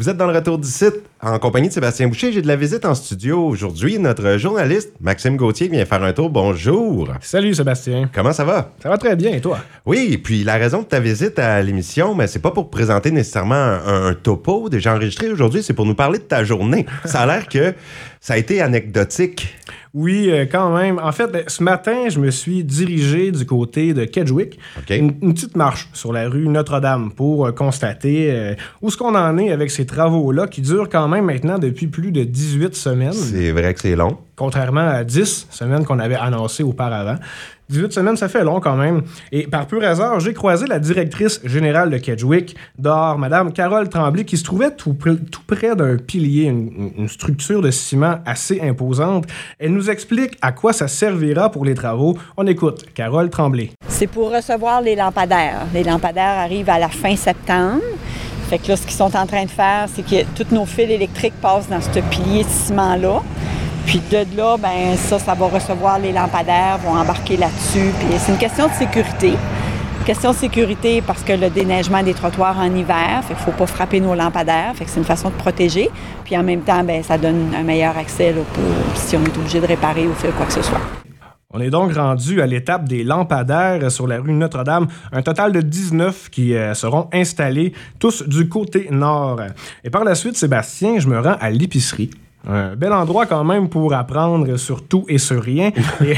Vous êtes dans le retour du site en compagnie de Sébastien Boucher. J'ai de la visite en studio aujourd'hui. Notre journaliste Maxime Gauthier vient faire un tour. Bonjour. Salut Sébastien. Comment ça va? Ça va très bien et toi? Oui, et puis la raison de ta visite à l'émission, mais c'est pas pour présenter nécessairement un, un topo déjà enregistré aujourd'hui, c'est pour nous parler de ta journée. Ça a l'air que ça a été anecdotique. Oui, euh, quand même. En fait, ben, ce matin, je me suis dirigé du côté de Kedgewick, une petite marche sur la rue Notre-Dame pour euh, constater euh, où ce qu'on en est avec ces travaux-là qui durent quand même maintenant depuis plus de 18 semaines, C'est vrai que c'est long. Contrairement à 10 semaines qu'on avait annoncées auparavant. 18 semaines, ça fait long quand même. Et par pur hasard, j'ai croisé la directrice générale de Kedgewick, dehors, Madame Carole Tremblay, qui se trouvait tout, pr- tout près d'un pilier, une, une structure de ciment assez imposante. Elle nous explique à quoi ça servira pour les travaux. On écoute Carole Tremblay. C'est pour recevoir les lampadaires. Les lampadaires arrivent à la fin septembre. Fait que là, ce qu'ils sont en train de faire, c'est que tous nos fils électriques passent dans ce pilier de ciment-là. Puis de là, ben ça, ça va recevoir les lampadaires, vont embarquer là-dessus. Puis c'est une question de sécurité. Question de sécurité parce que le déneigement des trottoirs en hiver, fait qu'il faut pas frapper nos lampadaires, fait que c'est une façon de protéger. Puis en même temps, ben ça donne un meilleur accès là, pour si on est obligé de réparer ou faire quoi que ce soit. On est donc rendu à l'étape des lampadaires sur la rue Notre-Dame, un total de 19 qui euh, seront installés, tous du côté nord. Et par la suite, Sébastien, je me rends à l'épicerie. Un bel endroit quand même pour apprendre sur tout et sur rien. et,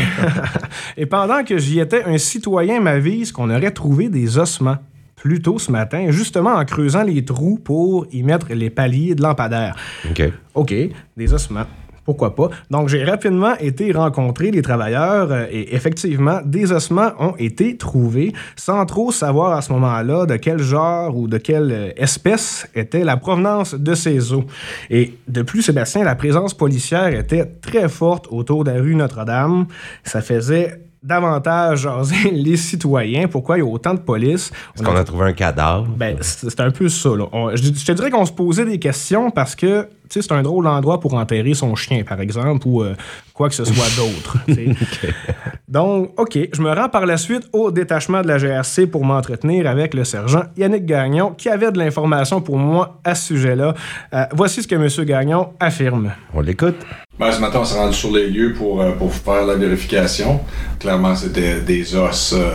et pendant que j'y étais, un citoyen m'avise qu'on aurait trouvé des ossements plus tôt ce matin, justement en creusant les trous pour y mettre les paliers de lampadaires. OK. OK, des ossements. Pourquoi pas? Donc, j'ai rapidement été rencontrer les travailleurs euh, et effectivement, des ossements ont été trouvés sans trop savoir à ce moment-là de quel genre ou de quelle euh, espèce était la provenance de ces os. Et de plus, Sébastien, la présence policière était très forte autour de la rue Notre-Dame. Ça faisait davantage jaser les citoyens. Pourquoi il y a autant de police? Est-ce qu'on a trouvé un cadavre? Ben, c'est un peu ça. Là. On- je, je te dirais qu'on se posait des questions parce que tu sais, c'est un drôle d'endroit pour enterrer son chien, par exemple, ou euh, quoi que ce soit d'autre. Donc, OK, je me rends par la suite au détachement de la GRC pour m'entretenir avec le sergent Yannick Gagnon, qui avait de l'information pour moi à ce sujet-là. Euh, voici ce que M. Gagnon affirme. On l'écoute? Ben, ce matin, on s'est rendu sur les lieux pour, euh, pour faire la vérification. Clairement, c'était des os euh,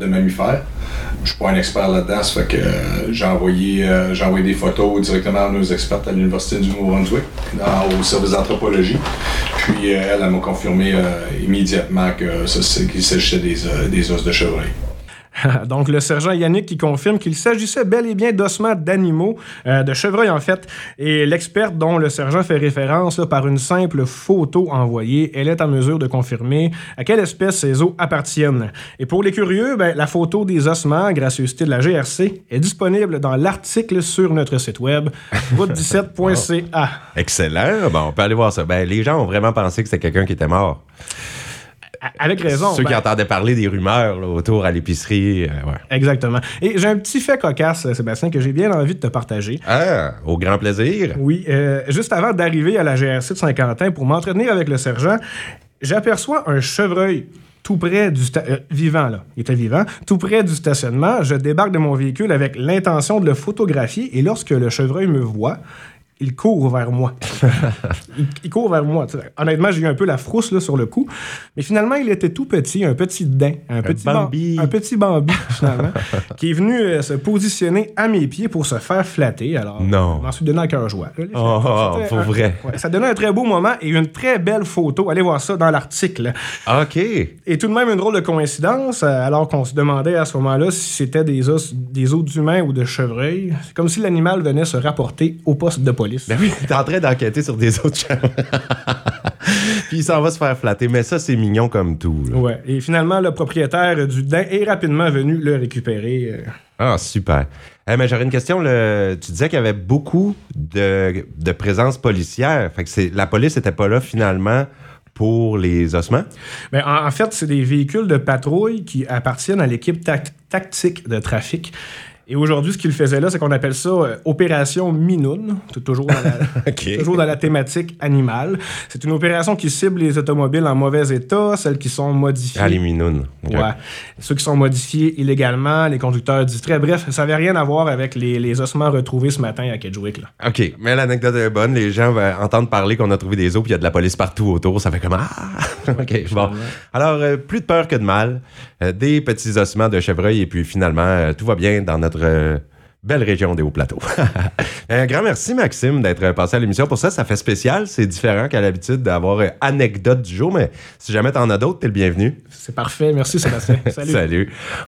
de mammifères. Je suis pas un expert là-dedans, ça fait que euh, j'ai envoyé, envoyé des photos directement à nos experts à l'Université du Nouveau-Brunswick, au service d'anthropologie. Puis elle, elle m'a confirmé immédiatement qu'il s'agissait des, des os de chevreuil. Donc, le sergent Yannick qui confirme qu'il s'agissait bel et bien d'ossements d'animaux, euh, de chevreuils en fait, et l'experte dont le sergent fait référence par une simple photo envoyée, elle est en mesure de confirmer à quelle espèce ces os appartiennent. Et pour les curieux, ben, la photo des ossements, gracieuseté de la GRC, est disponible dans l'article sur notre site web, route17.ca. Excellent. Bon, on peut aller voir ça. Ben, les gens ont vraiment pensé que c'était quelqu'un qui était mort. Avec raison. Ceux qui ben- entendaient parler des rumeurs là, autour à l'épicerie. euh, ouais. Exactement. Et j'ai un petit fait cocasse, Sébastien, que j'ai bien envie de te partager. Ah, au grand plaisir. Oui, euh, juste avant d'arriver à la GRC de Saint-Quentin pour m'entretenir avec le sergent, j'aperçois un chevreuil tout près du euh, vivant là, il était vivant, tout près du stationnement. Je débarque de mon véhicule avec l'intention de le photographier et lorsque le chevreuil me voit, il court vers moi. il, il court vers moi. Honnêtement, j'ai eu un peu la frousse là, sur le coup. Mais finalement, il était tout petit, un petit daim, un, petit Bambi. un petit Bambi, finalement, qui est venu euh, se positionner à mes pieds pour se faire flatter. Alors, Non. je m'en suis donné à cœur joie. Oh, C'était pour un- vrai. ouais, ça donnait un très beau moment et une très belle photo. Allez voir ça dans l'article. OK. Et tout de même, une drôle de coïncidence, euh, alors qu'on se demandait à ce moment-là si c'était des os, des os d'humains ou de chevreuil. C'est comme si l'animal venait se rapporter au poste de police. Ben oui, t'es en train d'enquêter sur des autres chambres. Puis il s'en va se faire flatter. Mais ça, c'est mignon comme tout. là. Ouais. Et finalement, le propriétaire du daim est rapidement venu le récupérer. euh. Ah, super. Eh, mais j'aurais une question. le- Tu disais qu'il y avait beaucoup de, de présence policière. Fait que la police n'était pas là finalement pour les ossements? Ben, en, en fait, c'est des véhicules de patrouille qui appartiennent à l'équipe tac- tactique de trafic. Et aujourd'hui, ce qu'il faisait là, c'est qu'on appelle ça euh, Opération Minoun, toujours dans, la, toujours dans la thématique animale. C'est une opération qui cible les automobiles en mauvais état, celles qui sont modifiées. Ah, les minounes. OK. Ouais. Ceux qui sont modifiés illégalement, les conducteurs distraits. Bref, ça n'avait rien à voir avec les, les ossements retrouvés ce matin à Kedgewick. Là. OK, mais l'anecdote est bonne. Les gens vont entendre parler qu'on a trouvé des os puis il y a de la police partout autour. Ça fait comme Ah! OK, bon. Alors, euh, plus de peur que de mal. Euh, des petits ossements de chevreuil et puis finalement, tout va bien dans notre euh, belle région des Hauts-Plateaux. Un grand merci, Maxime, d'être passé à l'émission. Pour ça, ça fait spécial. C'est différent qu'à l'habitude d'avoir euh, anecdote du jour, mais si jamais t'en as d'autres, t'es le bienvenu. C'est parfait. Merci, Sébastien. Salut. Salut.